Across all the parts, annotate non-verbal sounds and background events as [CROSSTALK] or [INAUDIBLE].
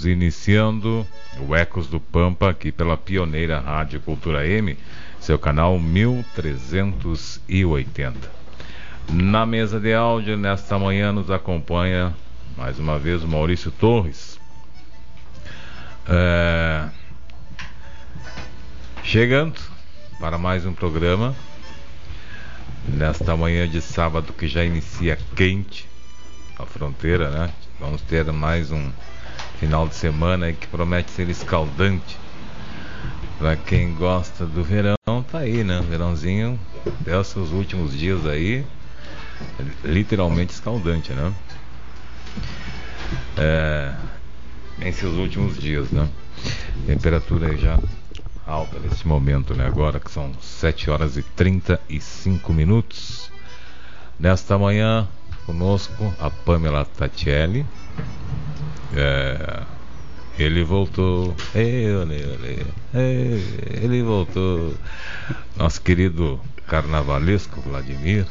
Estamos iniciando o Ecos do Pampa aqui pela pioneira Rádio Cultura M, seu canal 1380. Na mesa de áudio, nesta manhã, nos acompanha mais uma vez o Maurício Torres. É, Chegando para mais um programa nesta manhã de sábado que já inicia quente a fronteira, né? Vamos ter mais um final de semana que promete ser escaldante. Para quem gosta do verão, tá aí, né? Verãozinho, os seus últimos dias aí, literalmente escaldante, né? É, em seus últimos dias, né? Temperatura já alta nesse momento, né? Agora que são 7 horas e 35 minutos. Nesta manhã, conosco a Pamela Tatielli. É, ele voltou. Ei, olê, olê, ei, ele voltou. Nosso querido carnavalesco Vladimir.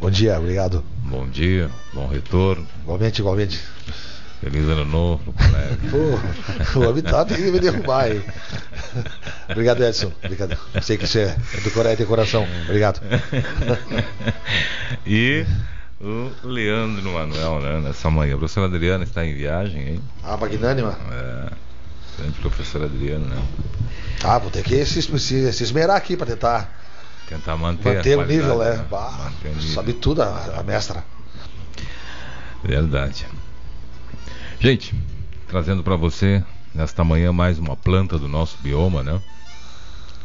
Bom dia, obrigado. Bom dia, bom retorno. Igualmente, igualmente. Feliz ano novo, [LAUGHS] colega. Pô, o homem tá tem que me derrubar. Obrigado, Edson. Obrigado. Sei que você é do Coreia de coração. Obrigado. [LAUGHS] e o Leandro Manuel, né, nessa manhã. A professora Adriana está em viagem, hein? Ah, magnânima. É, grande professora Adriana, né? Ah, vou ter que se, se, se esmerar aqui para tentar Tentar manter, manter o nível, né? Bah, Manter o nível. sabe tudo a, a mestra. Verdade. Gente, trazendo para você nesta manhã mais uma planta do nosso bioma, né?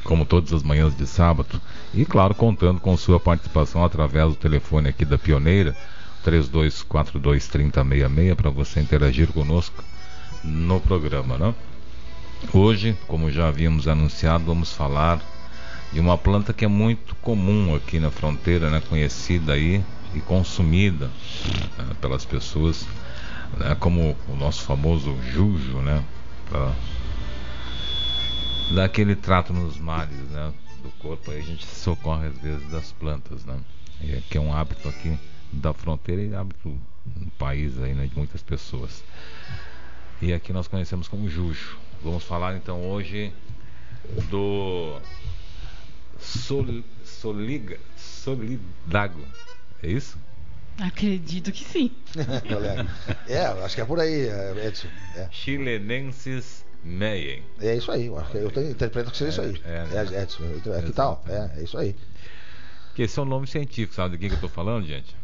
Como todas as manhãs de sábado. E claro, contando com sua participação através do telefone aqui da Pioneira, 32423066, para você interagir conosco no programa, né? Hoje, como já havíamos anunciado, vamos falar de uma planta que é muito comum aqui na fronteira, né? Conhecida aí e consumida né, pelas pessoas né, como o nosso famoso jujo, né, para dar aquele trato nos males, né, do corpo. Aí a gente socorre às vezes das plantas, né, e que é um hábito aqui da fronteira e hábito no país aí, né, de muitas pessoas. E aqui nós conhecemos como jujo. Vamos falar então hoje do sol, soliga, solidago. É isso? Acredito que sim. [LAUGHS] É, acho que é por aí, Edson. É, Chilenensis meien. é isso aí. Eu, acho que eu tenho- interpreto que seja isso aí. É, É, né? Edson. eu- Aqui tal. É, é isso aí. Que esse é um nome científico, sabe do que, que eu estou falando, gente?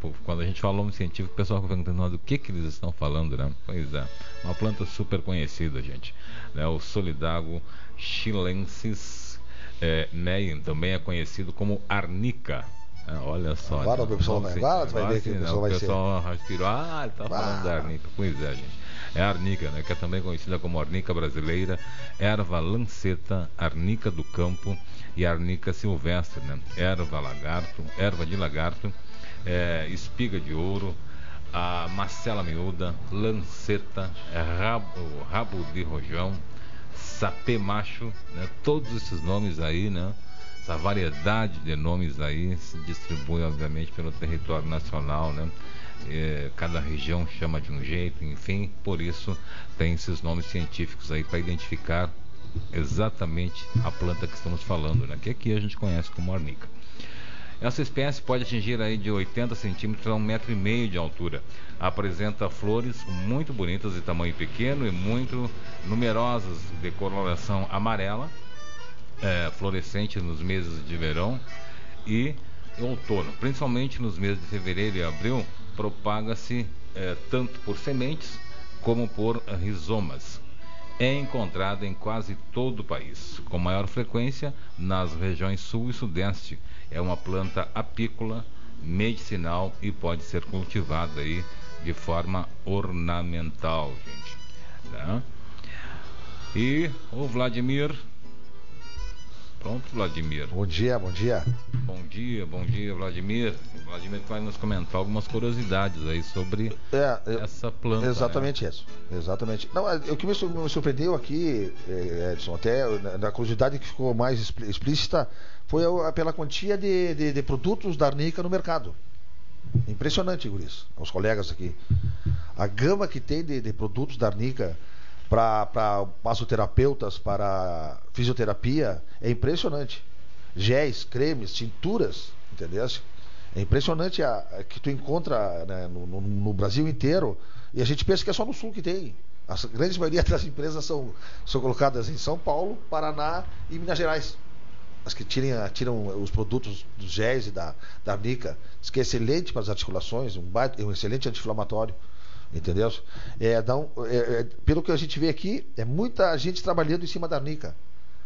Pô, quando a gente fala nome científico, o pessoal fica perguntando "Mas do que, que eles estão falando, né? Pois é, uma planta super conhecida, gente. Né? O Solidago chilensis é, meien também é conhecido como arnica. É, olha só. Agora né? o pessoal Vamos vai- ver. agora tu vai ver que o né? pessoal vai ser- pessoal respirou, ah, ele falando Ah. da arnica. Pois é, gente. É a arnica, né? Que é também conhecida como arnica brasileira, erva lanceta, arnica do campo e arnica silvestre, né? Erva lagarto, erva de lagarto, é, espiga de ouro, a macela miúda, lanceta, é, rabo, rabo de rojão, sapê macho, né? Todos esses nomes aí, né? Essa variedade de nomes aí se distribui, obviamente, pelo território nacional, né? É, cada região chama de um jeito, enfim, por isso tem esses nomes científicos aí para identificar exatamente a planta que estamos falando, né? Que aqui a gente conhece como arnica. Essa espécie pode atingir aí de 80 centímetros a um metro e meio de altura. Apresenta flores muito bonitas de tamanho pequeno e muito numerosas de coloração amarela, é, florescente nos meses de verão e outono, principalmente nos meses de fevereiro e abril, propaga-se é, tanto por sementes como por rizomas. é encontrada em quase todo o país, com maior frequência nas regiões sul e sudeste. É uma planta apícola, medicinal e pode ser cultivada aí de forma ornamental, gente. Né? E o Vladimir Pronto, Vladimir. Bom dia, bom dia. Bom dia, bom dia, Vladimir. O Vladimir vai nos comentar algumas curiosidades aí sobre é, essa planta. Exatamente né? isso. Exatamente. Não, é, o que me surpreendeu aqui, é, Edson, até na curiosidade que ficou mais explícita, foi pela quantia de, de, de produtos da Arnica no mercado. Impressionante, Guris, os colegas aqui. A gama que tem de, de produtos da Arnica para massoterapeutas, para fisioterapia, é impressionante. Géis, cremes, tinturas, entendeu? É impressionante a, a que tu encontra né, no, no, no, Brasil inteiro e a gente pensa que é só no sul que tem. A grande maioria das empresas são, são colocadas em São Paulo, Paraná e Minas Gerais. As que tiram, tiram os produtos dos géis e da, da. Diz que é excelente para as articulações, um, um excelente anti-inflamatório. Entendeu? É, não, é, é, pelo que a gente vê aqui, é muita gente trabalhando em cima da Arnica.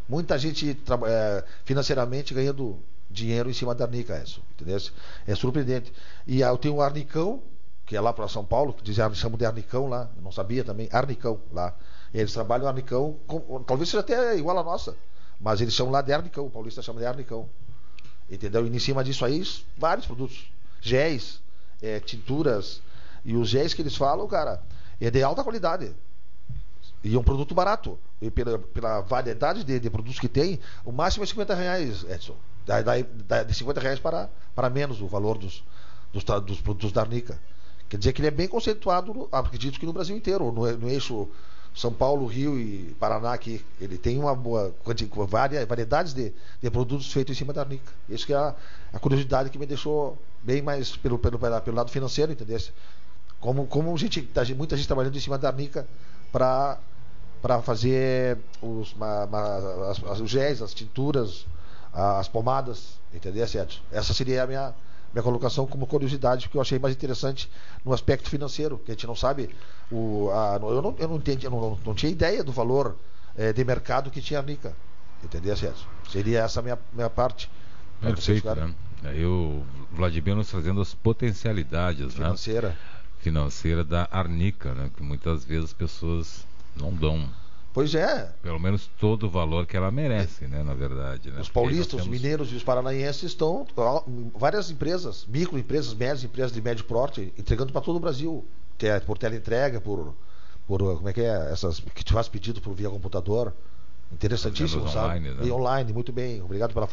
Muita gente é, financeiramente ganhando dinheiro em cima da Arnica, isso, entendeu? É surpreendente. E eu tenho o Arnicão, que é lá para São Paulo, que dizem, chamam de Arnicão lá, eu não sabia também, Arnicão lá. Eles trabalham Arnicão, com, talvez seja até igual a nossa, mas eles chamam lá de Arnicão, o paulista chama de Arnicão. Entendeu? E em cima disso aí, vários produtos. Géis, é, tinturas, e os géis que eles falam, cara, é de alta qualidade. E é um produto barato. E pela, pela variedade de, de, produtos que tem, o máximo é 50 reais, Edson. Da, de 50 reais para, para menos o valor dos, dos, dos produtos da Arnica. Quer dizer que ele é bem conceituado, acredito que no Brasil inteiro, no, no eixo São Paulo, Rio e Paraná, que ele tem uma boa várias variedades de, de produtos feitos em cima da Arnica. Isso que é a, a curiosidade que me deixou bem mais pelo, pelo, pelo lado financeiro, entendeu? Como, como gente, tá, muita gente trabalhando em cima da Arnica para para fazer os, ma, ma, as, as, os géis, as tinturas, as pomadas, entendeu, certo? Essa seria a minha, minha colocação como curiosidade, porque eu achei mais interessante no aspecto financeiro, que a gente não sabe. O, a, eu, não, eu não entendi, eu não, não tinha ideia do valor é, de mercado que tinha a Arnica. Entendeu, certo? Seria essa a minha, minha parte. Perfeito, né? Eu, Vladimir, nos trazendo as potencialidades? Financeira. Né? financeira da Arnica, né, que muitas vezes as pessoas não dão. Pois é. Pelo menos todo o valor que ela merece, né, na verdade. Né? Os paulistas, temos... os mineiros e os paranaenses estão, várias empresas, microempresas, médias empresas de médio porte, entregando para todo o Brasil. É por teleentrega, por, por. Como é que é? Essas que te faz pedido por via computador. Interessantíssimo, sabe? Online, né? E online, muito bem. Obrigado pela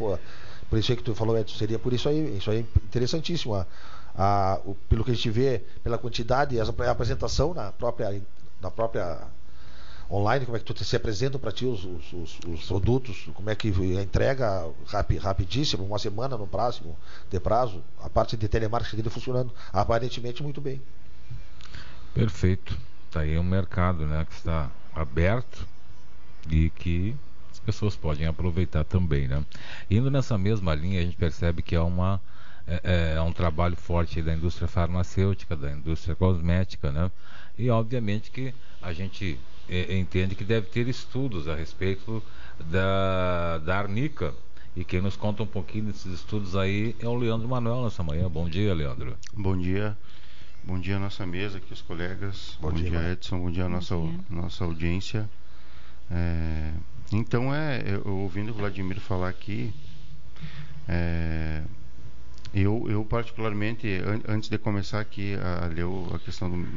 por isso aí que tu falou, Edson, seria por isso aí, isso aí interessantíssimo. A, a, o, pelo que a gente vê, pela quantidade, a, a apresentação na própria, na própria online, como é que tu se apresenta para ti os, os, os, os, produtos, como é que a entrega rap, rapidíssimo, uma semana no próximo de prazo, a parte de telemarketing dele funcionando aparentemente muito bem. Perfeito. Está aí um mercado né, que está aberto e que as pessoas podem aproveitar também. Né? Indo nessa mesma linha, a gente percebe que é, uma, é, é, é um trabalho forte da indústria farmacêutica, da indústria cosmética, né? e obviamente que a gente é, entende que deve ter estudos a respeito da, da arnica. E quem nos conta um pouquinho desses estudos aí é o Leandro Manuel nessa manhã. Bom dia, Leandro. Bom dia. Bom dia à nossa mesa aqui, os colegas. Bom, bom dia, dia, Edson. Bom dia à nossa, dia. nossa audiência. É, então, é, eu, ouvindo o Vladimir falar aqui, é, eu, eu particularmente, an, antes de começar aqui a, ler a questão do,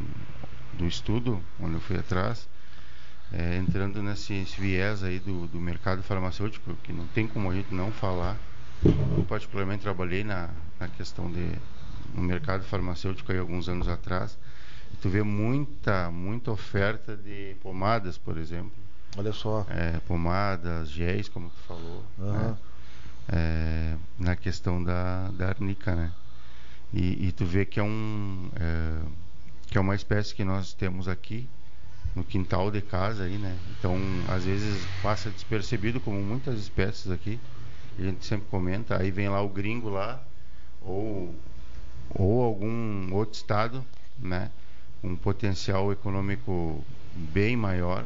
do estudo, onde eu fui atrás, é, entrando nesse viés aí do, do mercado farmacêutico, que não tem como a gente não falar. Eu particularmente trabalhei na, na questão de no mercado farmacêutico aí alguns anos atrás. E tu vê muita, muita oferta de pomadas, por exemplo, Olha só. É, pomadas, géis, como tu falou. Uhum. Né? É, na questão da, arnica, né? E, e, tu vê que é um é, que é uma espécie que nós temos aqui no quintal de casa aí, né? Então, às vezes passa despercebido como muitas espécies aqui. A gente sempre comenta, aí vem lá o gringo lá ou ou algum outro estado, né? Um potencial econômico bem maior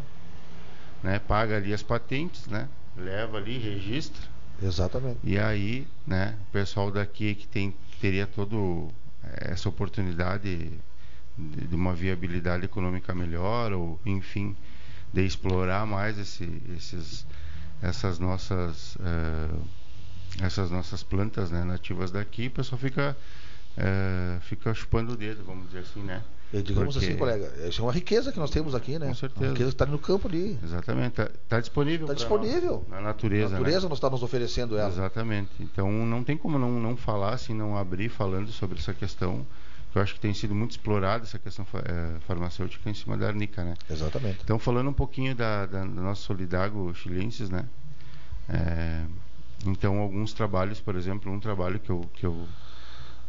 né? Paga ali as patentes, né? Leva ali, registra. Exatamente. E aí, né? O pessoal daqui que tem teria todo eh, essa oportunidade de, de uma viabilidade econômica melhor ou, enfim, de explorar mais esse, esses, essas nossas uh, essas nossas plantas né, nativas daqui, o pessoal fica uh, fica chupando o dedo, vamos dizer assim, né? E digamos Porque... assim, colega, isso é uma riqueza que nós temos aqui, né? Com certeza. Uma riqueza que está no campo ali. Exatamente. Está tá disponível. Está disponível. Na natureza. A natureza né? nos está nos oferecendo ela. Exatamente. Então não tem como não, não falar, assim, não abrir falando sobre essa questão eu acho que tem sido muito explorada essa questão é, farmacêutica em cima da arnica, né? Exatamente. Então, falando um pouquinho da, da, da nossa Solidago chilenses, né? É, então, alguns trabalhos, por exemplo, um trabalho que eu, que eu,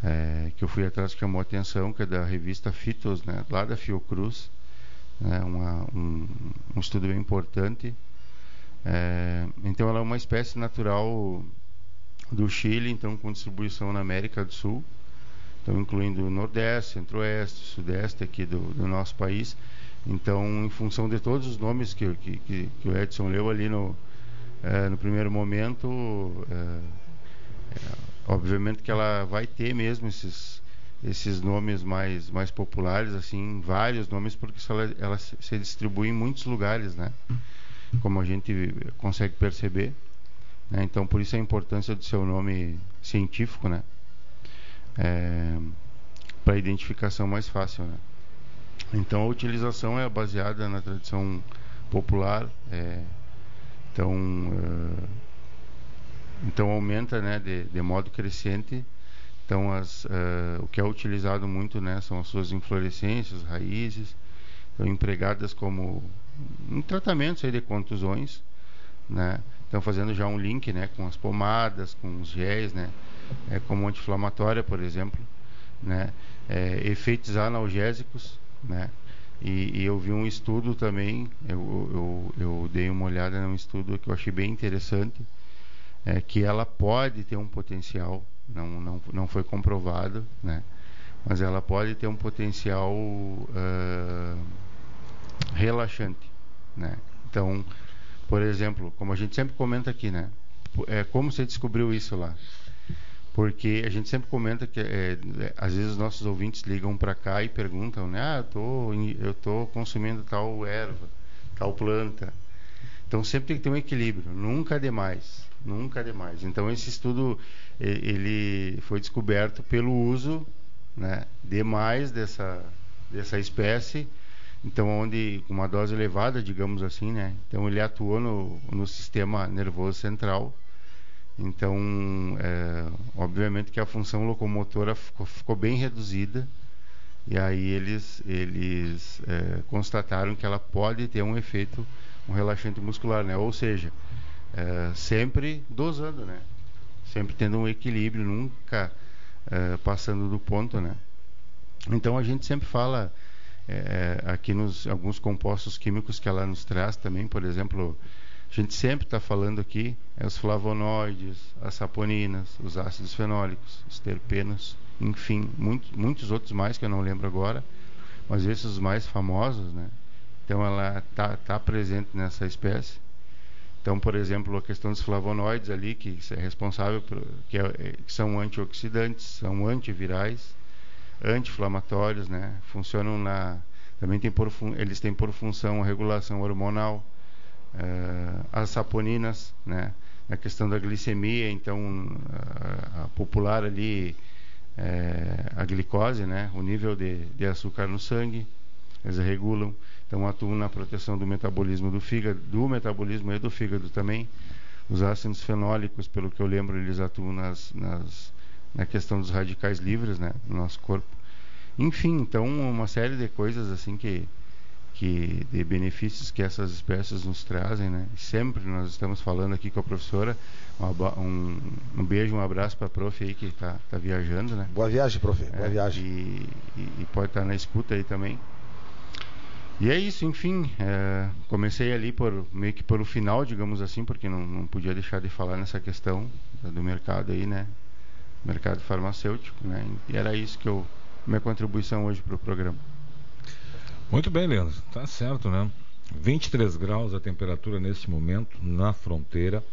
é, que eu fui atrás que chamou a atenção, que é da revista Fitos, né? Lá da Fiocruz, né? Uma, um, um estudo bem importante. É, então, ela é uma espécie natural do Chile, então com distribuição na América do Sul então incluindo o Nordeste, Centro-Oeste, Sudeste aqui do, do, nosso país. Então, em função de todos os nomes que, que, que, que o Edson leu ali no, é, no primeiro momento, é, é, obviamente que ela vai ter mesmo esses, esses nomes mais, mais populares, assim, vários nomes, porque ela, ela se distribui em muitos lugares, né? Como a gente consegue perceber. Né? Então, por isso a importância do seu nome científico, né? é, para identificação mais fácil. Né? Então a utilização é baseada na tradição popular, é, então, é, então aumenta né, de, de modo crescente. Então as, é, o que é utilizado muito né, são as suas inflorescências, raízes, então, empregadas como em tratamentos aí de contusões, né? Então fazendo já um link, né, com as pomadas, com os géis, né? é, como anti-inflamatória, por exemplo, né? É, efeitos analgésicos, né? E, e, eu vi um estudo também, eu, eu, eu, dei uma olhada num estudo que eu achei bem interessante, é, que ela pode ter um potencial, não, não, não foi comprovado, né? Mas ela pode ter um potencial uh, relaxante, né? Então, por exemplo, como a gente sempre comenta aqui, né? É, como você descobriu isso lá? porque a gente sempre comenta que é, é às vezes os nossos ouvintes ligam para cá e perguntam, né? Ah, eu tô, eu tô consumindo tal erva, tal planta. Então sempre tem que ter um equilíbrio, nunca demais, nunca demais. Então esse estudo ele foi descoberto pelo uso, né, demais dessa dessa espécie. Então onde com uma dose elevada, digamos assim, né? Então ele atuou no, no sistema nervoso central então, é, obviamente que a função locomotora ficou, ficou, bem reduzida e aí eles, eles é, constataram que ela pode ter um efeito, um relaxante muscular, né? Ou seja, é, sempre dosando, né? Sempre tendo um equilíbrio, nunca é, passando do ponto, né? Então a gente sempre fala é, aqui nos alguns compostos químicos que ela nos traz também, por exemplo, a gente sempre está falando aqui é os flavonoides, as saponinas, os ácidos fenólicos, os terpenos, enfim, muito, muitos outros mais que eu não lembro agora, mas esses mais famosos, né? Então ela está tá presente nessa espécie. Então, por exemplo, a questão dos flavonoides ali, que é responsável por, que, é, é, que são antioxidantes, são antivirais, anti-inflamatórios, né? Funcionam na também tem por, eles têm por função a regulação hormonal, uh, as saponinas, né? Questão da glicemia, então a, popular ali é, a glicose, né? O nível de, de açúcar no sangue, eles regulam, então atuam na proteção do metabolismo do fígado, do metabolismo e do fígado também. Os ácidos fenólicos, pelo que eu lembro, eles atuam nas, nas na questão dos radicais livres, né, no nosso corpo. Enfim, então uma série de coisas assim que que de benefícios que essas espécies nos trazem, né? Sempre nós estamos falando aqui com a professora. Um, um beijo, um abraço para a prof aí que está tá viajando, né? Boa viagem, prof. Boa é, viagem. E, e, e pode estar tá na escuta aí também. E é isso, enfim. É, comecei ali por meio que por o final, digamos assim, porque não, não podia deixar de falar nessa questão do mercado aí, né? Mercado farmacêutico, né? E era isso que eu minha contribuição hoje para o programa. Muito bem, Leandro. Tá certo, né? 23 graus a temperatura neste momento na fronteira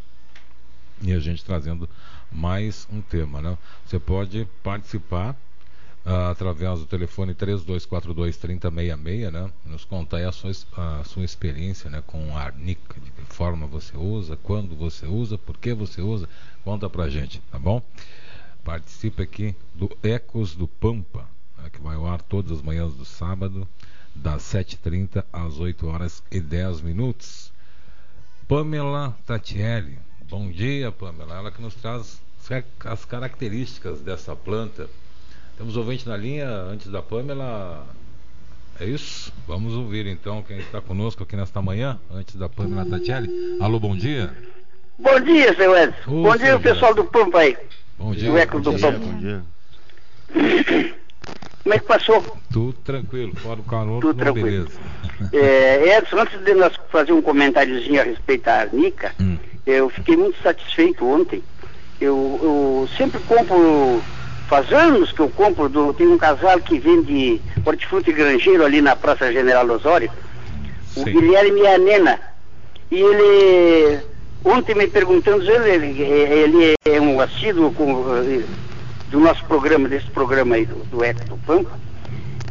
e a gente trazendo mais um tema, né? Você pode participar através do telefone 3242-3066, né? Nos contar aí a sua, a sua experiência né? com a arnica, de que forma você usa, quando você usa, por que você usa, conta pra gente, tá bom? Participe aqui do Ecos do Pampa, né? que vai ao ar todas as manhãs do sábado, das 7h30 às 8 horas e 10 minutos. Pamela Tatielli, bom dia, Pamela. Ela que nos traz as características dessa planta temos ouvinte na linha antes da Pamela. É isso? Vamos ouvir então quem está conosco aqui nesta manhã, antes da Pamela Tatielli. Alô, bom dia. Bom dia, seu Edson. Ô, bom dia, o pessoal do Pampa aí. Bom dia. Do Eco do dia, Pampa. Bom dia. Como é que passou? Tudo tranquilo, fora o calor, tudo tranquilo. beleza. É, Edson, antes de nós fazer um comentáriozinho a respeito da Arnica, hum. eu fiquei muito satisfeito ontem. Eu, eu sempre compro Faz anos que eu compro, do, tem um casal que vende hortifruti grangeiro ali na Praça General Osório, Sim. o Guilherme e a Nena. E ele, ontem me perguntando, ele, ele é um assíduo com, do nosso programa, desse programa aí, do, do Eco do Pampa.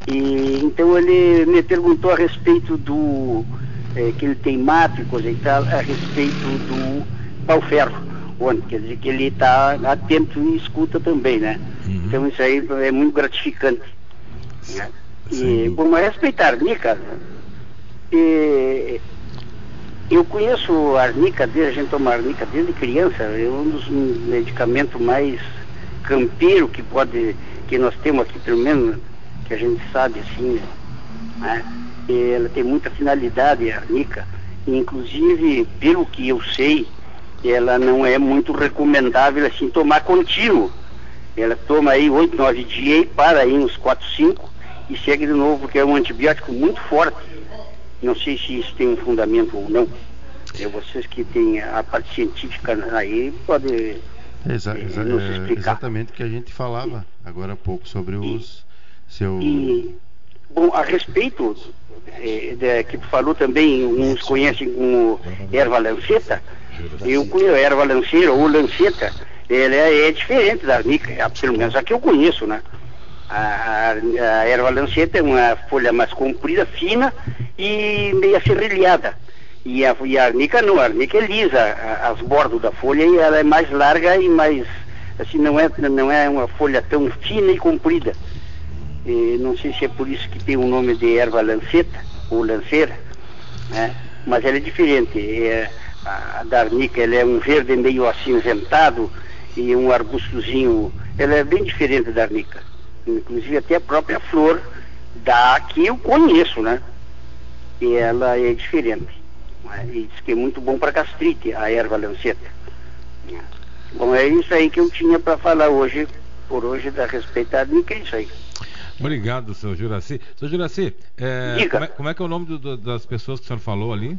E então ele me perguntou a respeito do, é, que ele tem mato e coisa e tal, a respeito do pau-ferro quer dizer que ele está atento e escuta também, né? Uhum. Então isso aí é muito gratificante. Né? E, bom, mas respeitar a arnica, e, eu conheço a arnica, desde, a gente toma arnica desde criança, é um dos medicamentos mais campeiro que pode, que nós temos aqui, pelo menos, que a gente sabe assim, né? E ela tem muita finalidade, a arnica, inclusive, pelo que eu sei, ela não é muito recomendável assim tomar contínuo. Ela toma aí 8, 9 dias e para aí uns 4, 5 e segue de novo, porque é um antibiótico muito forte. Não sei se isso tem um fundamento ou não. É vocês que têm a parte científica aí podem exa eh, exa nos é, explicar. Exatamente o que a gente falava agora há pouco sobre os seu. E, bom, a respeito é, de, que tu falou também, uns conhecem como erva lanceta. Eu conheço a erva lanceira ou lanceta, ela é, é diferente da arnica, é, pelo menos a que eu conheço, né? A, a, a, erva lanceta é uma folha mais comprida, fina e meio serrilhada. E a, e a arnica não, a arnica é lisa, a, as bordas da folha e ela é mais larga e mais, assim, não é, não é uma folha tão fina e comprida. E não sei se é por isso que tem o nome de erva lanceta ou lanceira, né? mas ela é diferente. É, a, da arnica, ela é um verde meio acinzentado e um arbustozinho, ela é bem diferente da arnica. Inclusive até a própria flor da que eu conheço, né? E ela é diferente. E diz que é muito bom para gastrite, a erva lanceta. Bom, é isso aí que eu tinha para falar hoje, por hoje, a respeito da arnica, é isso aí. Obrigado, senhor Juraci. Senhor Juraci, é, como, é, como, é, que é o nome do, do, das pessoas que o senhor falou ali?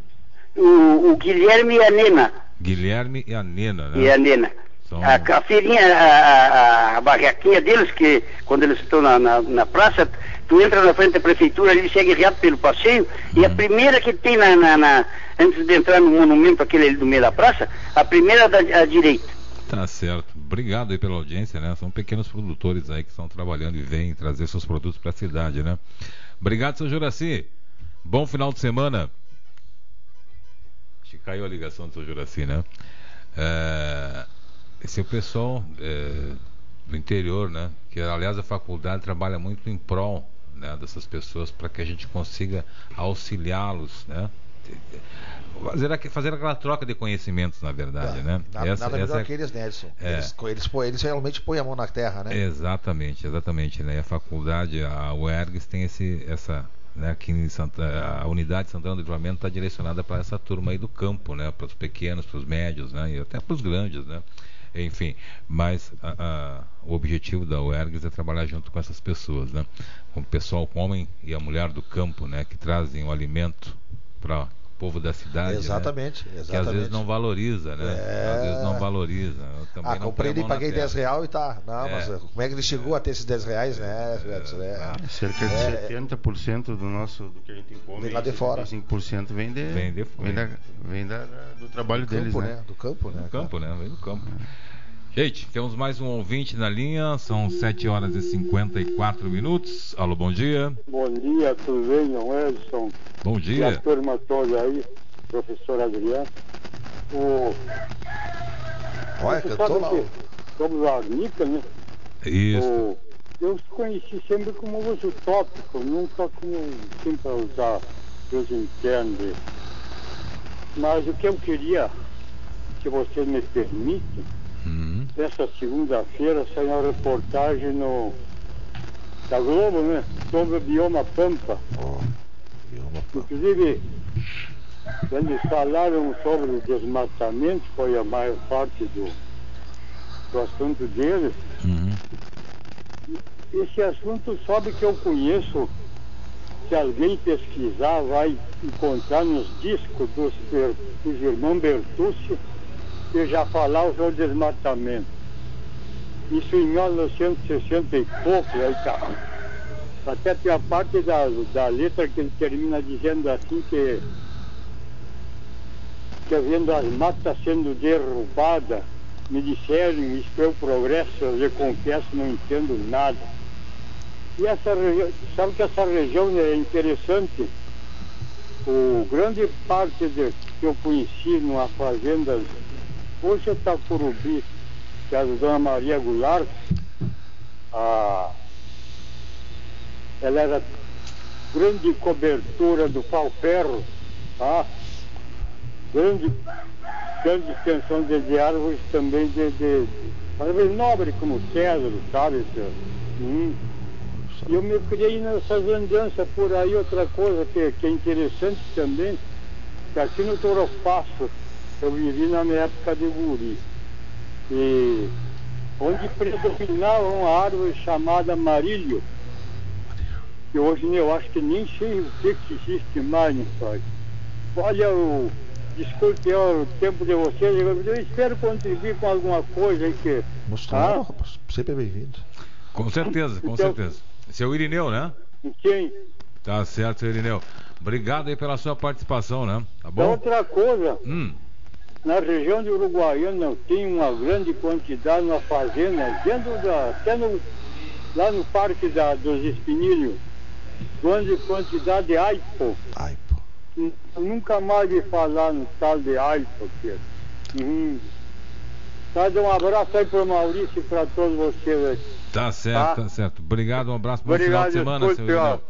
O, o Guilherme e a Nena. Guilherme e a Nena, né? E a Nena. A, a feirinha, a, a, a, barraquinha deles, que quando eles estão na, na, na, praça, tu entra na frente da prefeitura, ele segue reto pelo passeio, uhum. e a uhum. primeira que tem na, na, na, antes de entrar no monumento aquele ali do meio da praça, a primeira da à direita. Tá certo. Obrigado aí pela audiência, né? São pequenos produtores aí que estão trabalhando e vêm trazer seus produtos para a cidade, né? Obrigado, seu Juraci. Bom final de semana. Acho que caiu a ligação do seu Juraci, né? É, esse é o pessoal é, do interior, né? Que aliás a faculdade trabalha muito em prol né, dessas pessoas para que a gente consiga auxiliá-los, né? Fazer, fazer aquela troca de conhecimentos, na verdade, né? Nada, essa, nada melhor é, que eles, né, Edson? É, eles, eles, eles, realmente põem a mão na terra, né? Exatamente, exatamente. Né? A faculdade, a UERGS tem esse, essa, né, aqui em Santa, a unidade Santana do Livramento está direcionada para essa turma aí do campo, né, para os pequenos, para os médios, né, e até para os grandes, né. Enfim, mas a, a, o objetivo da UERGS é trabalhar junto com essas pessoas, né, com o pessoal, com o homem e a mulher do campo, né, que trazem o alimento para povo da cidade. Exatamente, né? exatamente. Que às vezes não valoriza, né? É... Às vezes não valoriza. ah, comprei e paguei 10 reais e tá. Não, é. mas como é que ele chegou a ter esses 10 reais, né? É, ah, Cerca de é, 70% do nosso do que a gente come vem lá de fora. 5% vem de, vem, de, vem, da, vem da, do trabalho do deles, campo, né? Do campo, né? Do campo, né? Vem do campo. Gente, temos mais um ouvinte na linha, são 7 horas e 54 minutos. Alô, bom dia. Bom dia, tudo bem, Edson? Bom dia. E a turma toda aí, professor Adriano. O... Olha, cantou lá. Somos a Arnica, né? Isso. O... Eu conheci sempre como uso tópico, nunca como sempre para usar os internos. Mas o que eu queria, se você me permite, Uhum. Essa segunda-feira saiu uma reportagem no da Globo, né? Sobre o bioma Pampa. Oh, bioma Pampa. Inclusive, eles falaram sobre o desmatamento, foi a maior parte do, do assunto deles. Uhum. Esse assunto sabe que eu conheço, se alguém pesquisar, vai encontrar nos discos dos, dos irmãos Bertucci que já falava sobre o desmatamento. Isso em 1960 e pouco, aí tá. Até tem a parte da, da letra que ele termina dizendo assim que, que vendo as matas sendo derrubadas, me disseram, isso é o progresso, eu confesso, não entendo nada. E essa região, sabe que essa região é interessante? O grande parte de, que eu conheci numa fazenda Hoje Itacurubi, que é a dona Maria Goulart, a, ela era grande cobertura do pau-ferro, tá? grande, grande extensão de, de árvores também de, de, árvores nobres como cedro, sabe? Hum. E eu me criei nessas andanças por aí, outra coisa que, que é interessante também, que aqui no Toropasso, eu vivi na minha época de guri. E onde predominava uma árvore chamada marílio, que hoje eu acho que nem sei o que, que existe mais nisso Olha, o, desculpe o tempo de vocês, eu espero contribuir com alguma coisa aí que. Mostrando, ah? sempre bem-vindo. Com certeza, com então, certeza. Seu Irineu, né? Sim. Tá certo, seu Irineu. Obrigado aí pela sua participação, né? Tá bom? Outra coisa. Hum na região de Uruguaiana tem uma grande quantidade na fazenda, dentro da, até no, lá no Parque da, dos Espinilhos, grande quantidade de aipo. Aipo. Nunca mais vi falar no tal de aipo, Pedro. Uhum. Tá, um abraço aí para o Maurício e para todos vocês. Tá certo, tá, tá certo. Obrigado, um abraço, bom Obrigado, final de semana, senhor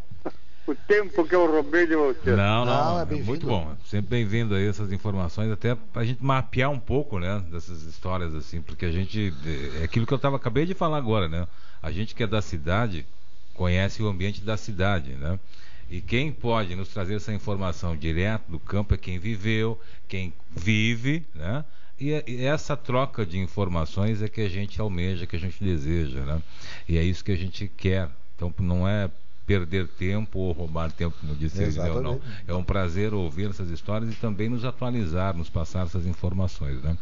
o tempo que eu roubei de você. Não, não, não é, é muito bom. Sempre bem-vindo aí essas informações, até para a gente mapear um pouco, né, dessas histórias assim, porque a gente é aquilo que eu tava acabei de falar agora, né? A gente que é da cidade conhece o ambiente da cidade, né? E quem pode nos trazer essa informação direto do campo é quem viveu, quem vive, né? E, e essa troca de informações é que a gente almeja, que a gente deseja, né? E é isso que a gente quer. Então não é perder tempo ou roubar tempo, como disse ele, não, não. É um prazer ouvir essas histórias e também nos atualizar, nos passar essas informações, né?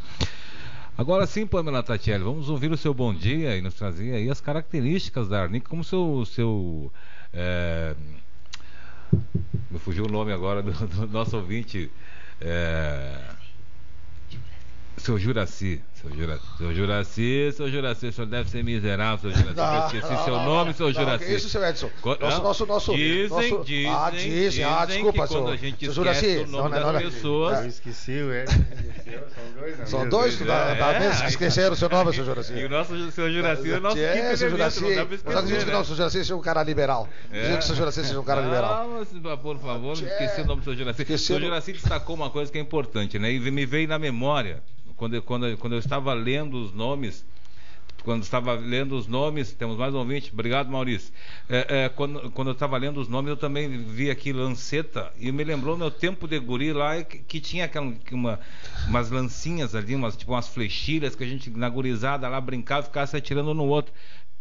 Agora sim, Pamela Tatielli, vamos ouvir o seu bom dia e nos trazer aí as características da Arnica, como seu seu é... me fugiu o nome agora do, do nosso ouvinte é... seu Juraci seu Juraci. Seu Juraci, seu Juraci, o senhor deve ser miserável, seu Juraci. Não, eu esqueci não, seu nome, seu Juraci. Isso, seu Edson. Nosso, nosso, nosso, dizem, nosso, dizem, ah, dizem, dizem ah, desculpa, que quando a gente seu Juraci, o nome não, não, das não, pessoas... Eu esqueci o Edson, são dois, não São dois da, da é, mesa que esqueceram o seu nome, seu Juraci. E o nosso seu Juraci é o nosso é, seu Juraci, não dá pra que não, seu Juraci seja um cara liberal. É. Diz que o seu Juraci seja um cara liberal. Ah, por favor, esqueci o nome do seu Juraci. O seu Juraci destacou uma coisa que é importante, né? E me veio na memória quando, quando, quando eu estava lendo os nomes, quando estava lendo os nomes, temos mais um ouvinte, obrigado Maurício. É, é, quando, quando eu estava lendo os nomes, eu também vi aqui lanceta e me lembrou meu tempo de guri lá que, que tinha aquela, uma, umas lancinhas ali, umas, tipo umas flechilhas que a gente na gurizada lá brincava e ficava se atirando no outro.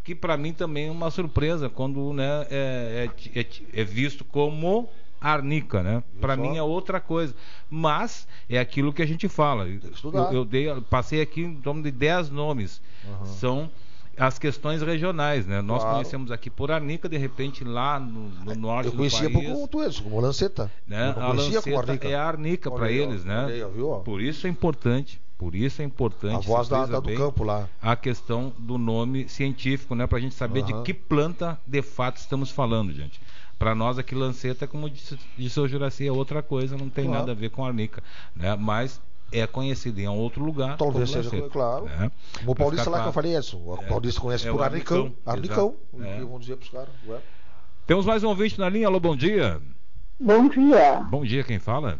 Que para mim também é uma surpresa quando né, é, é, é, é visto como arnica, né? Para mim é outra coisa. Mas é aquilo que a gente fala. Eu, eu dei, passei aqui em torno de 10 nomes. Uhum. São as questões regionais, né? Nós claro. conhecemos aqui por Arnica, de repente lá no, no norte do país. Eu conhecia tu eles, como Lanceta. Né? A Lanceta é a Arnica para eles, né? Aí, por isso é importante. Por isso é importante. A voz da, da do campo lá. A questão do nome científico, né? Para a gente saber uhum. de que planta de fato estamos falando, gente. Para nós aqui, lanceta, como disse, disse o Juraci, é outra coisa, não tem claro. nada a ver com a arnica. Né? Mas é conhecido em outro lugar. Talvez seja, lanceta, claro. Né? O Paulista lá que eu falei isso. O é, Paulista conhece é por Arnicão. Arnicão. É. Vamos dizer para os caras. Temos mais um ouvinte na linha. Alô, bom dia. Bom dia. Bom dia, quem fala?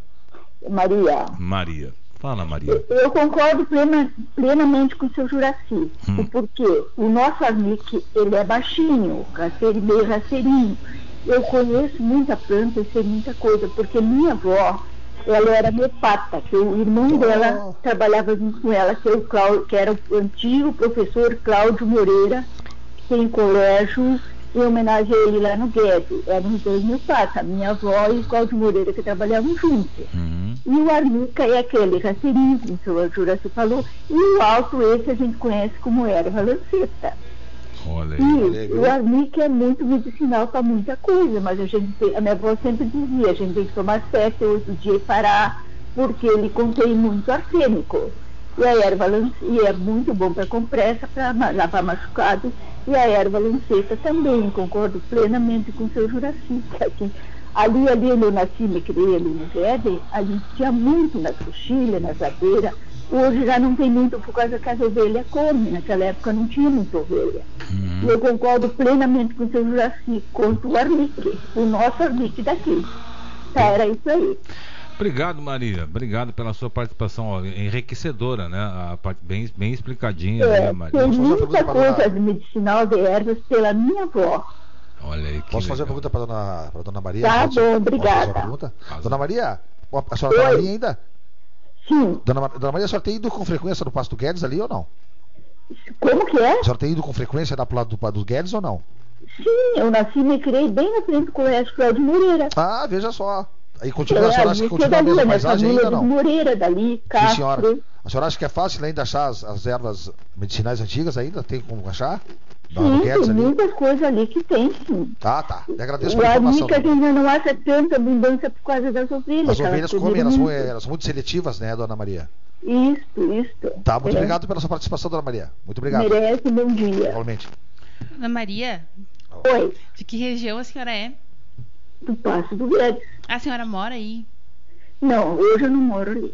Maria. Maria. Fala, Maria. Eu concordo plena, plenamente com o seu Juraci. Hum. Porque o nosso Arnic, ele é baixinho, raceiro, meio raceirinho. Eu conheço muita planta e sei muita coisa, porque minha avó ela era mepata, que o irmão oh. dela trabalhava junto com ela, que, é o Cláudio, que era o antigo professor Cláudio Moreira, que tem colégio em homenagem a ele lá no Guedes. Eram os dois mepatas, a minha avó e o Cláudio Moreira, que trabalhavam juntos. Uhum. E o arnica é aquele raceirinho, como o senhor Juraci falou, e o alto esse a gente conhece como erva lanceta. Olha aí, e o arnica é muito medicinal para muita coisa, mas a gente a minha avó sempre dizia, a gente tem que tomar sete, oito dias e parar, porque ele contém muito arsênico. E a erva e é muito bom para compressa, para lavar machucado, e a erva lanceta também, concordo plenamente com o seu Juraci, que ali, ali onde eu nasci, me criei ali no Éden, ali tinha muito na coxilha, na zadeira, Hoje já não tem muito por causa que as ovelhas comem. Naquela época não tinha muita ovelha. Uhum. E eu concordo plenamente com o seu Juraci quanto o arnique, o nosso arnique daqui. Tá, era isso aí. Obrigado, Maria. Obrigado pela sua participação ó, enriquecedora, né? A parte bem, bem explicadinha, é, né, Maria? Tem muita coisa de medicinal de ervas pela minha avó. Olha aí, Posso fazer uma pergunta para dona, dona Maria? Tá bom, obrigada. Dona Maria, a senhora está ali ainda? Sim. Dona, Dona Maria, a senhora tem ido com frequência no Pasto Guedes ali ou não? Como que é? A senhora tem ido com frequência lá pro lado do, do Guedes ou não? Sim, eu nasci e me criei bem na frente do Colégio Cláudio Moreira. Ah, veja só. Aí continua, a senhora acha que continua a mesma paisagem ainda não? Moreira, dali, Castro. Sim, senhora. A senhora acha que é fácil ainda achar as, as ervas medicinais antigas ainda? Tem como achar? Sim, tem ali. muitas coisas ali que tem, sim. Tá, tá. Me agradeço pela informação. a gente não acha tanta abundância por causa das ovelhas. As ovelhas comem, elas são, elas são muito seletivas, né, dona Maria? Isso, isso. Tá, muito é. obrigado pela sua participação, dona Maria. Muito obrigado. Merece, bom dia. Igualmente. Dona Maria. Oi. De que região a senhora é? Do Passo do Guedes. A senhora mora aí? Não, hoje eu não moro ali.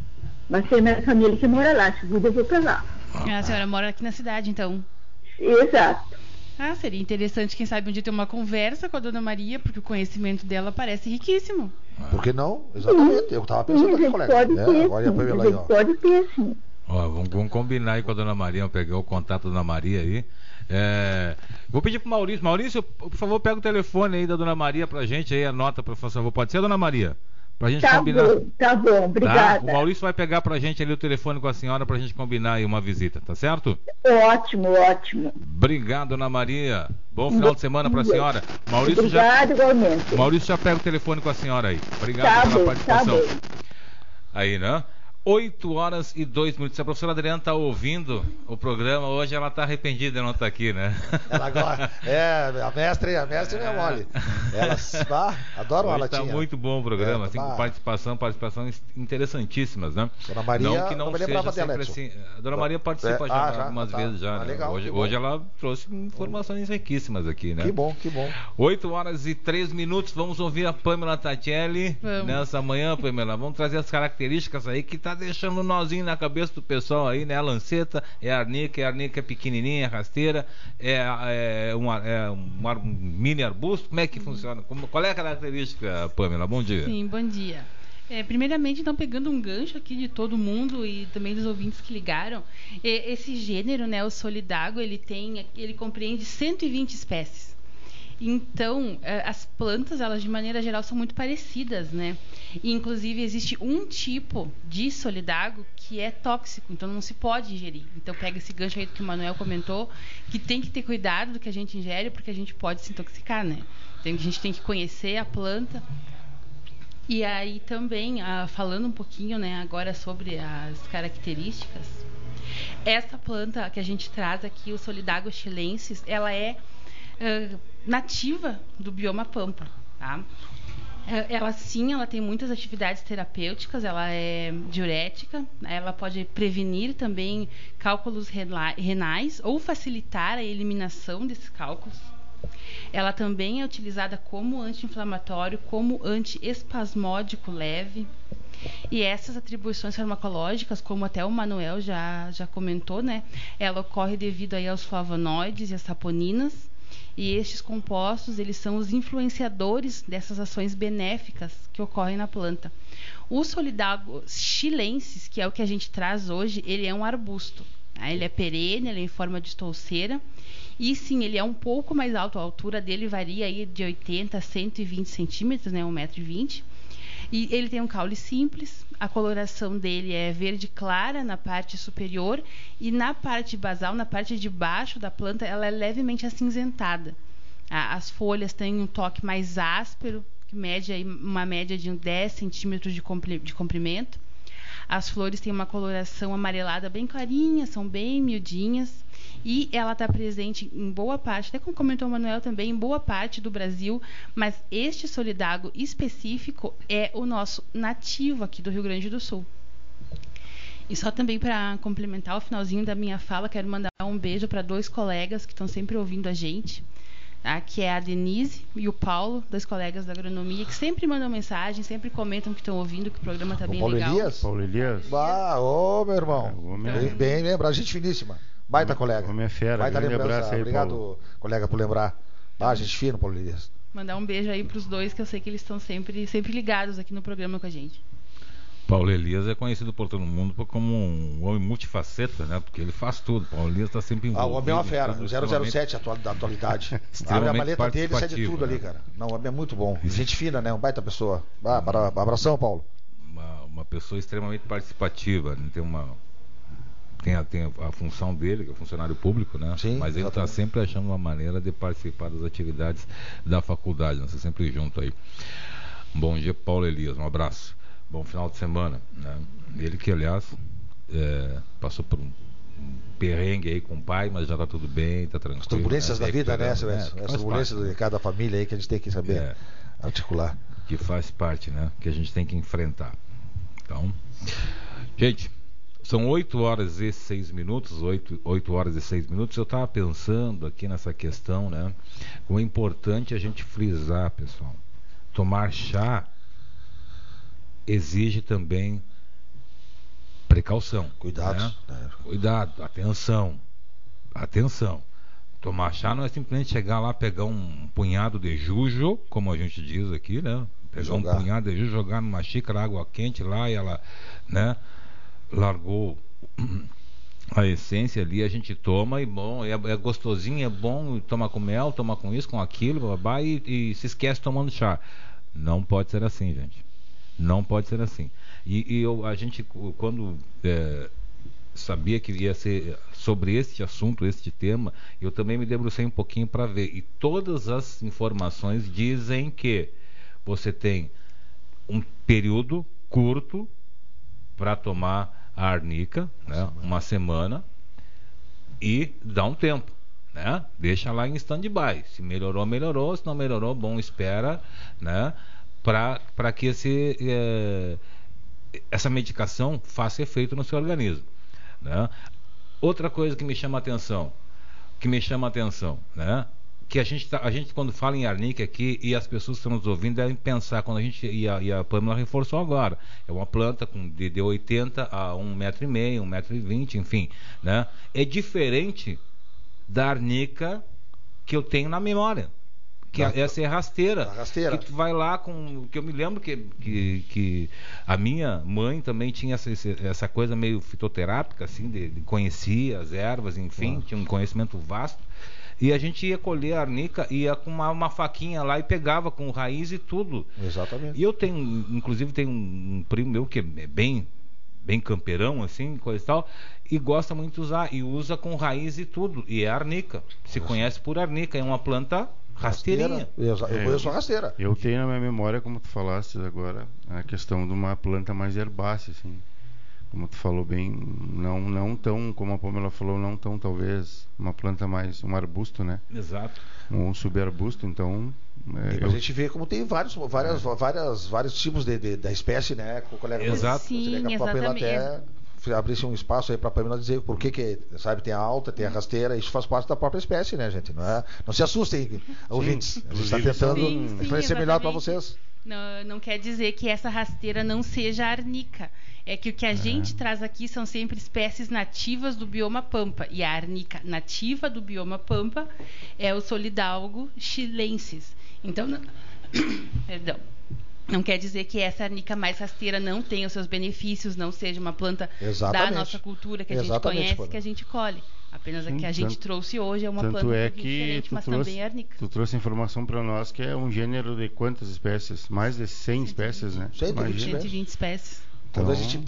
Mas tem minha família que mora lá. Se eu vou pra lá. Ah, a senhora mora aqui na cidade, então? Exato. Ah, seria interessante, quem sabe, um dia ter uma conversa com a dona Maria, porque o conhecimento dela parece riquíssimo. Por que não? Exatamente. Eu estava pensando aqui, colega. Pode é, ter, agora sim. Aí, ó. Pode ter, sim. Ó, vamos, vamos, combinar aí com a dona Maria, vamos pegar o contato da dona Maria aí. É, vou pedir pro Maurício. Maurício, por favor, pega o telefone aí da dona Maria pra gente aí, anota, por favor. Pode ser, dona Maria? Pra gente tá combinar. Bom, tá bom, obrigada. Tá? O Maurício vai pegar pra gente ali o telefone com a senhora pra gente combinar aí uma visita, tá certo? Ótimo, ótimo. Obrigado, Ana Maria. Bom final de semana pra senhora. Maurício Obrigado, já... igualmente. Maurício já pega o telefone com a senhora aí. Obrigado tá pela bom, tá participação. Tá bom. Aí, né? 8 horas e 2 minutos. Se a professora Adriana está ouvindo o programa, hoje ela está arrependida de não estar tá aqui, né? Ela agora. É, a mestre, a mestre é. é mole. Elas [LAUGHS] ah, adoram hoje a latinha. Está muito bom o programa, é, assim, com participação, participações interessantíssimas, né? Dona Maria, não que não, não seja sempre assim. A Dona Maria participa é, já, ah, já algumas tá, vezes já. Tá, né? legal, hoje, hoje ela trouxe informações riquíssimas aqui, né? Que bom, que bom. 8 horas e 3 minutos, vamos ouvir a Pamela Tatielli nessa manhã, Pamela. Vamos trazer as características aí que está deixando nós nozinho na cabeça do pessoal aí, né? A lanceta é a arnica, a arnica é pequenininha, rasteira, é, é, um, é um, um, mini arbusto. Como é que funciona? Como, qual é a característica, Pamela? Bom dia. Sim, bom dia. É, primeiramente, então, pegando um gancho aqui de todo mundo e também dos ouvintes que ligaram, esse gênero, né, o solidago, ele tem, ele compreende 120 espécies. Então, é, as plantas, elas de maneira geral são muito parecidas, né? E, inclusive, existe um tipo de solidago que é tóxico, então não se pode ingerir. Então, pega esse gancho aí que o Manuel comentou, que tem que ter cuidado do que a gente ingere, porque a gente pode se intoxicar, né? Então, a gente tem que conhecer a planta E aí também, ah, falando um pouquinho né, agora sobre as características, essa planta que a gente traz aqui, o Solidago chilensis, ela é uh, nativa do bioma pampa. Tá? Ela sim, ela tem muitas atividades terapêuticas, ela é diurética, ela pode prevenir também cálculos renais ou facilitar a eliminação desses cálculos. Ela também é utilizada como anti-inflamatório, como anti-espasmódico leve. E essas atribuições farmacológicas, como até o Manuel já, já comentou, né? Ela ocorre devido aí aos flavonoides e às saponinas. E estes compostos, eles são os influenciadores dessas ações benéficas que ocorrem na planta. O solidago chilensis, que é o que a gente traz hoje, ele é um arbusto. Tá? Ele é perene, ele é em forma de estouceira e sim, ele é um pouco mais alto, a altura dele varia aí de 80 a 120 centímetros, né, 1,20m. E ele tem um caule simples, a coloração dele é verde clara na parte superior e na parte basal, na parte de baixo da planta, ela é levemente acinzentada. As folhas têm um toque mais áspero, que mede uma média de 10 centímetros de comprimento. As flores têm uma coloração amarelada bem clarinha, são bem miudinhas e ela está presente em boa parte, até como comentou o Manuel também, em boa parte do Brasil, mas este solidago específico é o nosso nativo aqui do Rio Grande do Sul. E só também para complementar o finalzinho da minha fala, quero mandar um beijo para dois colegas que estão sempre ouvindo a gente, tá? que é a Denise e o Paulo, dois colegas da agronomia, que sempre mandam mensagem, sempre comentam que estão ouvindo, que o programa está bem Paulo legal. Elias? Paulo Elias. Ah, ô meu irmão. É, bem, bem lembrado, gente finíssima. Baita colega. Homem é fera, Baita lembrança. abraço aí, Obrigado, Paulo. colega, por lembrar. Ah, gente fina, Paulo Elias. Mandar um beijo aí para os dois, que eu sei que eles estão sempre, sempre ligados aqui no programa com a gente. Paulo Elias é conhecido por todo mundo como um homem multifaceta, né? Porque ele faz tudo. Paulo Elias está sempre Ah, envolvido. o homem é uma fera. tudo, 007 atual, da atualidade. [LAUGHS] Abre a Extremamente maleta dele e sai de tudo ali, né? cara. Não, o homem é muito bom. Gente fina, né? Um baita pessoa. Ah, para, abração, Paulo. Uma, uma pessoa extremamente participativa. Né? Tem uma tem a, tem a função dele, que é funcionário público, né? Sim, Mas ele está sempre achando uma maneira de participar das atividades da faculdade, né? Você sempre junto aí. Bom dia, Paulo Elias, um abraço. Bom final de semana, né? Ele que, aliás, é, passou por um, perrengue aí com o pai, mas já está tudo bem, está tranquilo. As turbulências né? da vida, né, Silvestre? que As turbulências parte, de cada família aí que a gente tem que saber É. articular. que faz parte, né? Que a gente tem que enfrentar. Então, gente, são 8 horas e 6 minutos, 8, 8 horas e 6 minutos. Eu estava pensando aqui nessa questão, né? É importante a gente frisar, pessoal. Tomar chá exige também precaução. Cuidados. né? né? Cuidado, atenção. Atenção. Tomar chá não é simplesmente chegar lá, pegar um punhado de jujo, como a gente diz aqui, né? Pegar Jogar. um punhado de jujo, jogar numa xícara, água quente lá e ela, né? Largou a essência ali, a gente toma e bom, é, é gostosinho, é bom, toma com mel, toma com isso, com aquilo, babá, e, e se esquece tomando chá. Não pode ser assim, gente. Não pode ser assim. E, e eu, a gente, quando é, sabia que ia ser sobre este assunto, este tema, eu também me debrucei um pouquinho para ver. E todas as informações dizem que você tem um período curto para tomar a arnica, né? uma semana, e dá um tempo. Né? Deixa lá em stand-by. Se melhorou, melhorou. Se não melhorou, bom, espera né? para que esse, eh, essa medicação faça efeito no seu organismo. Né? Outra coisa que me chama atenção, que me chama atenção, né? Que a gente, tá, a gente quando fala em arnica aqui e as pessoas que estão nos ouvindo devem pensar quando a gente e a, e a Pamela reforçou agora é uma planta com de, de 80 a um metro e meio, um metro e vinte, enfim, né? É diferente da arnica que eu tenho na memória. Que Da- essa é rasteira. rasteira. Que tu vai lá com. Que eu me lembro que, que, que a minha mãe também tinha essa, essa coisa meio fitoterápica, assim, de, de conhecia as ervas, enfim, tinha um conhecimento vasto. E a gente ia colher a arnica, ia com uma, uma faquinha lá e pegava com raiz e tudo. Exatamente. E eu tenho, inclusive, tem um, um primo meu que é bem, bem camperão, assim, coisa e tal, e gosta muito de usar, e usa com raiz e tudo, e é arnica. Se conhece por arnica, é uma planta Rasteirinha. Eu, eu É, conheço a rasteira. Eu tenho na minha memória, como tu falaste agora, a questão de uma planta mais herbácea, assim. Como tu falou bem, não, não tão, como a Pamela falou, não tão talvez uma planta mais, um arbusto, né? Exato. Um subarbusto, então. é, E eu- gente ver como tem vários, várias, várias, vários tipos de, de- da espécie, né? Com o colega Exato. Sim, a Pamela exatamente. até abrisse um espaço aí pra Pamela dizer por que que, sabe, tem a alta, tem a rasteira, isso faz parte da própria espécie, né, gente? Não, é, não se assustem, ouvintes. A gente está tentando Sim, sim, esclarecer melhor para vocês. Não, não quer dizer que essa rasteira não seja arnica. É que o que a gente traz aqui são sempre espécies nativas do bioma pampa. E a arnica nativa do bioma pampa é o solidalgo chilensis. Então, não... [COUGHS] perdão. Não quer dizer que essa arnica mais rasteira não tenha os seus benefícios, não seja uma planta Exatamente. da nossa cultura que a gente Exatamente, conhece, Pamela. que a gente colhe. Apenas a que a gente tanto- trouxe hoje é uma Tanto planta é que diferente, tu mas trouxe, também é arnica. tu trouxe informação para nós que é um gênero de quantas espécies? Mais de 100 espécies, né? 120 Imagina. 120 espécies. Então- a gente,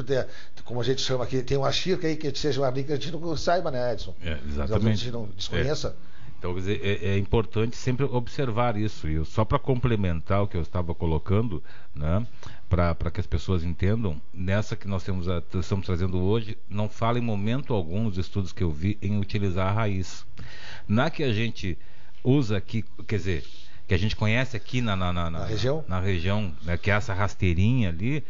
como a gente chama aqui, tem uma chirca aí que seja uma arnica, a gente não saiba, né, Edson? É, exatamente. A gente não desconheça. Então, quer dizer, é, é importante sempre observar isso. E só para complementar o que eu estava colocando, né, para que as pessoas entendam, nessa que nós temos a- estamos trazendo hoje, não fala em momento algum nos estudos que eu vi em utilizar a raiz. Na que a gente usa aqui, quer dizer, que a gente conhece aqui na, na, na, Na região? na região, né, que é essa rasteirinha ali,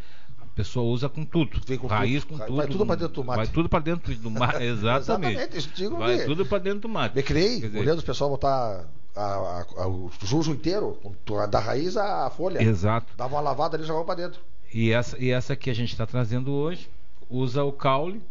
pessoa usa com tudo. Vem com raiz tudo. com tudo. vai tudo pra dentro do mate. [LAUGHS] Vai tudo para dentro do mar, exatamente. Exatamente, isso digo vai que- tudo para dentro do mate. Me criei, dizer, olhando o pessoal botar a- a- a- o jujo inteiro, da raiz à folha. Exato. Dava uma lavada ali e jogava para dentro. E essa, e essa que a gente está trazendo hoje usa o caule,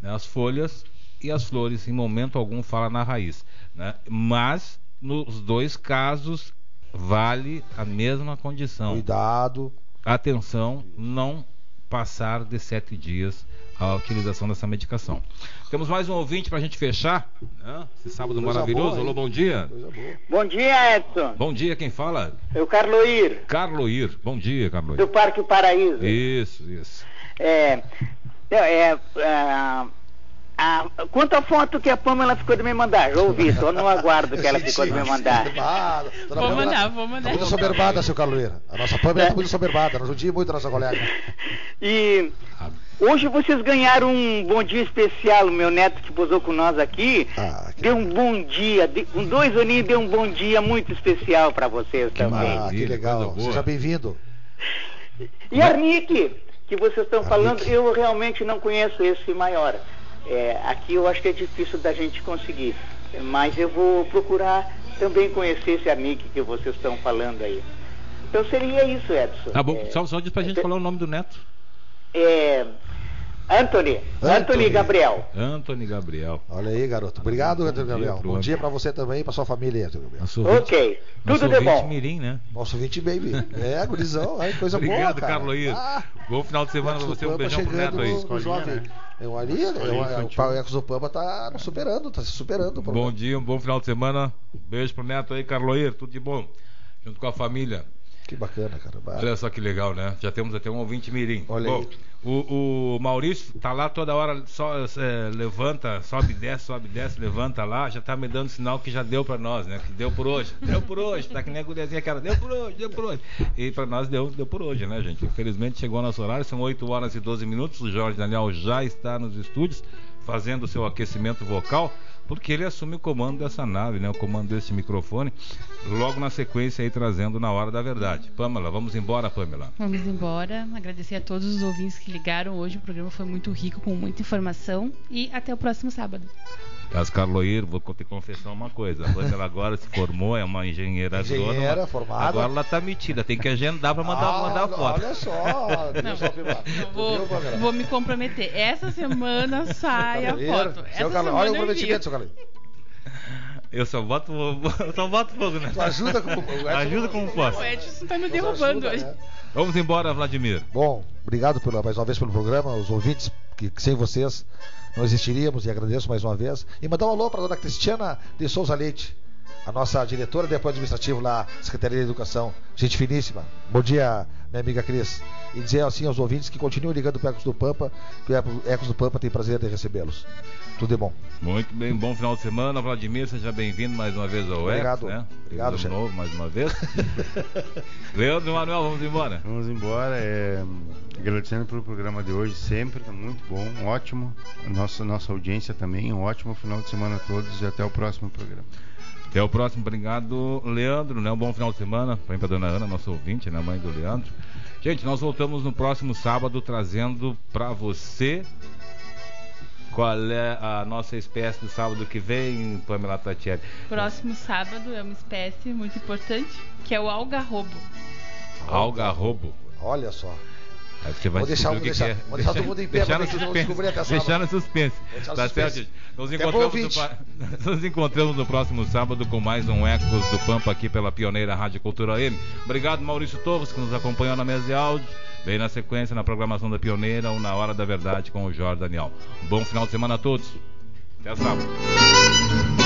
né, as folhas e as flores. Em momento algum fala na raiz. Né? Mas nos dois casos vale a mesma condição. Cuidado. Atenção, não passar de sete dias a utilização dessa medicação. Temos mais um ouvinte para a gente fechar. Né? Esse sábado Coisa maravilhoso. boa, Alô, bom dia. Coisa boa. Bom dia, Edson. Bom dia, quem fala? É o Carloir, Carloir. Bom dia, Carloir. do Parque Paraíso. Isso, isso. É, é, é, ah, ah, quanto à foto que a Pamela ficou de me mandar, já ouvi, só no aguardo que ela ficou de me mandar. Soberbada. Vou Pamela mandar, vou mandar. Tá muito soberbada, seu Carloeira. A nossa Pamela tá muito soberbada. Nós judia muito a nossa colega. [LAUGHS] E hoje vocês ganharam um bom dia especial, o meu neto que posou com nós aqui. Ah, que, Deu um bom dia, de- com dois aninhos deu um bom dia muito especial para vocês também. ah, que legal. Seja bem-vindo. E Arnique, que vocês estão falando, eu realmente não conheço esse maior. É, aqui eu acho que é difícil da gente conseguir, mas eu vou procurar também conhecer esse Arnique que vocês estão falando aí. Então seria isso, Edson. Tá bom, É, só, só diz pra gente falar o nome do neto. é, Anthony, Anthony, Anthony. Gabriel. Antônio Gabriel. Olha aí, garoto. Obrigado, Antônio dia Gabriel. Bom dia pra você também e pra sua família, Antônio Gabriel. Nosso Ok, nosso tudo de bom. mirim, né? Nosso 20 baby. É, gurizão. Ai, coisa boa, Obrigado, cara. Carloir. Ah, Bom final de semana pra Ecos você. Um beijão pro neto aí. no jovem. né? Eu ali, eu, Escolinha o infantil. Pau Ecos do Pampa tá nos superando, tá se superando. Bom dia, um bom final de semana. Um beijo pro neto aí, Carloir. Tudo de bom. Junto com a família. Que bacana, cara. Bah. Olha só que legal, né? Já temos até um ouvinte mirim. Olha Bom, aí. O, o Maurício tá lá toda hora, só é, levanta, sobe, desce, sobe, desce, levanta lá, já tá me dando sinal que já deu pra nós, né? Que deu por hoje. Deu por hoje, tá que nem a guriazinha aquela, deu por hoje, deu por hoje. E pra nós deu, deu por hoje, né, gente? Infelizmente chegou nosso horário, são 8 horas e 12 minutos. O Jorge Daniel já está nos estúdios fazendo o seu aquecimento vocal, porque ele assume o comando dessa nave, né? O comando desse microfone, logo na sequência aí trazendo na hora da verdade. Pamela, vamos embora, Pamela. Vamos embora. Agradecer a todos os ouvintes que ligaram hoje. O programa foi muito rico, com muita informação. E até o próximo sábado. As Carloir, vou te confessar uma coisa. A Pamela agora se formou, é uma engenheira Engenheira agrônoma. formada. Agora ela tá metida, tem que agendar pra mandar, Ah, mandar a foto. Olha só. [LAUGHS] Deixa eu filmar. Eu vou, vou me comprometer. Essa semana [LAUGHS] sai a foto. Seu Essa semana Olha o comprometimento, seu Carlos. Eu só boto, eu só boto fogo, [LAUGHS] né? Tu ajuda com o Edson- Ajuda como posso. O Edson tá me derrubando ajuda, hoje. né? Vamos embora, Vladimir. Bom, obrigado pela, mais uma vez pelo programa, os ouvintes, que, que sem vocês não existiríamos, e agradeço mais uma vez. E mandar um alô para a dona Cristiana de Souza Leite, a nossa diretora de apoio administrativo lá, Secretaria de Educação, gente finíssima. Bom dia, minha amiga Cris. E dizer assim aos ouvintes que continuem ligando para o Ecos do Pampa, que o Ecos do Pampa tem prazer de recebê-los. Tudo de bom. Muito bem, bom final de semana. Vladimir, seja bem-vindo mais uma vez ao Obrigado. Ecos, né? Obrigado, de novo, mais uma vez. [LAUGHS] Leandro e Manuel, vamos embora. Vamos embora. É, agradecendo pelo programa de hoje, sempre, tá muito bom, ótimo. Nossa, nossa audiência também, um ótimo final de semana a todos e até o próximo programa. Até o próximo, obrigado, Leandro, né? Um bom final de semana. Vem pra dona Ana, nossa ouvinte, né? Mãe do Leandro. Gente, nós voltamos no próximo sábado trazendo para você qual é a nossa espécie do sábado que vem, Pamela Tatielli. Próximo sábado é uma espécie muito importante, que é o algarrobo. Algarrobo. Olha só. Aí você vai Vou deixar, descobrir o que deixar, que é. deixar todo mundo em pé ver se não descobrir até sábado. Deixar no suspense. Deixar no Tá suspense. certo? Nos encontramos, no, [LAUGHS] nos encontramos no próximo sábado com mais um Ecos do Pampa aqui pela pioneira Rádio Cultura M. Obrigado, Maurício Torres, que nos acompanhou na mesa de áudio. Vem na sequência na programação da Pioneira ou na Hora da Verdade com o Jorge Daniel. Bom final de semana a todos. Até sábado.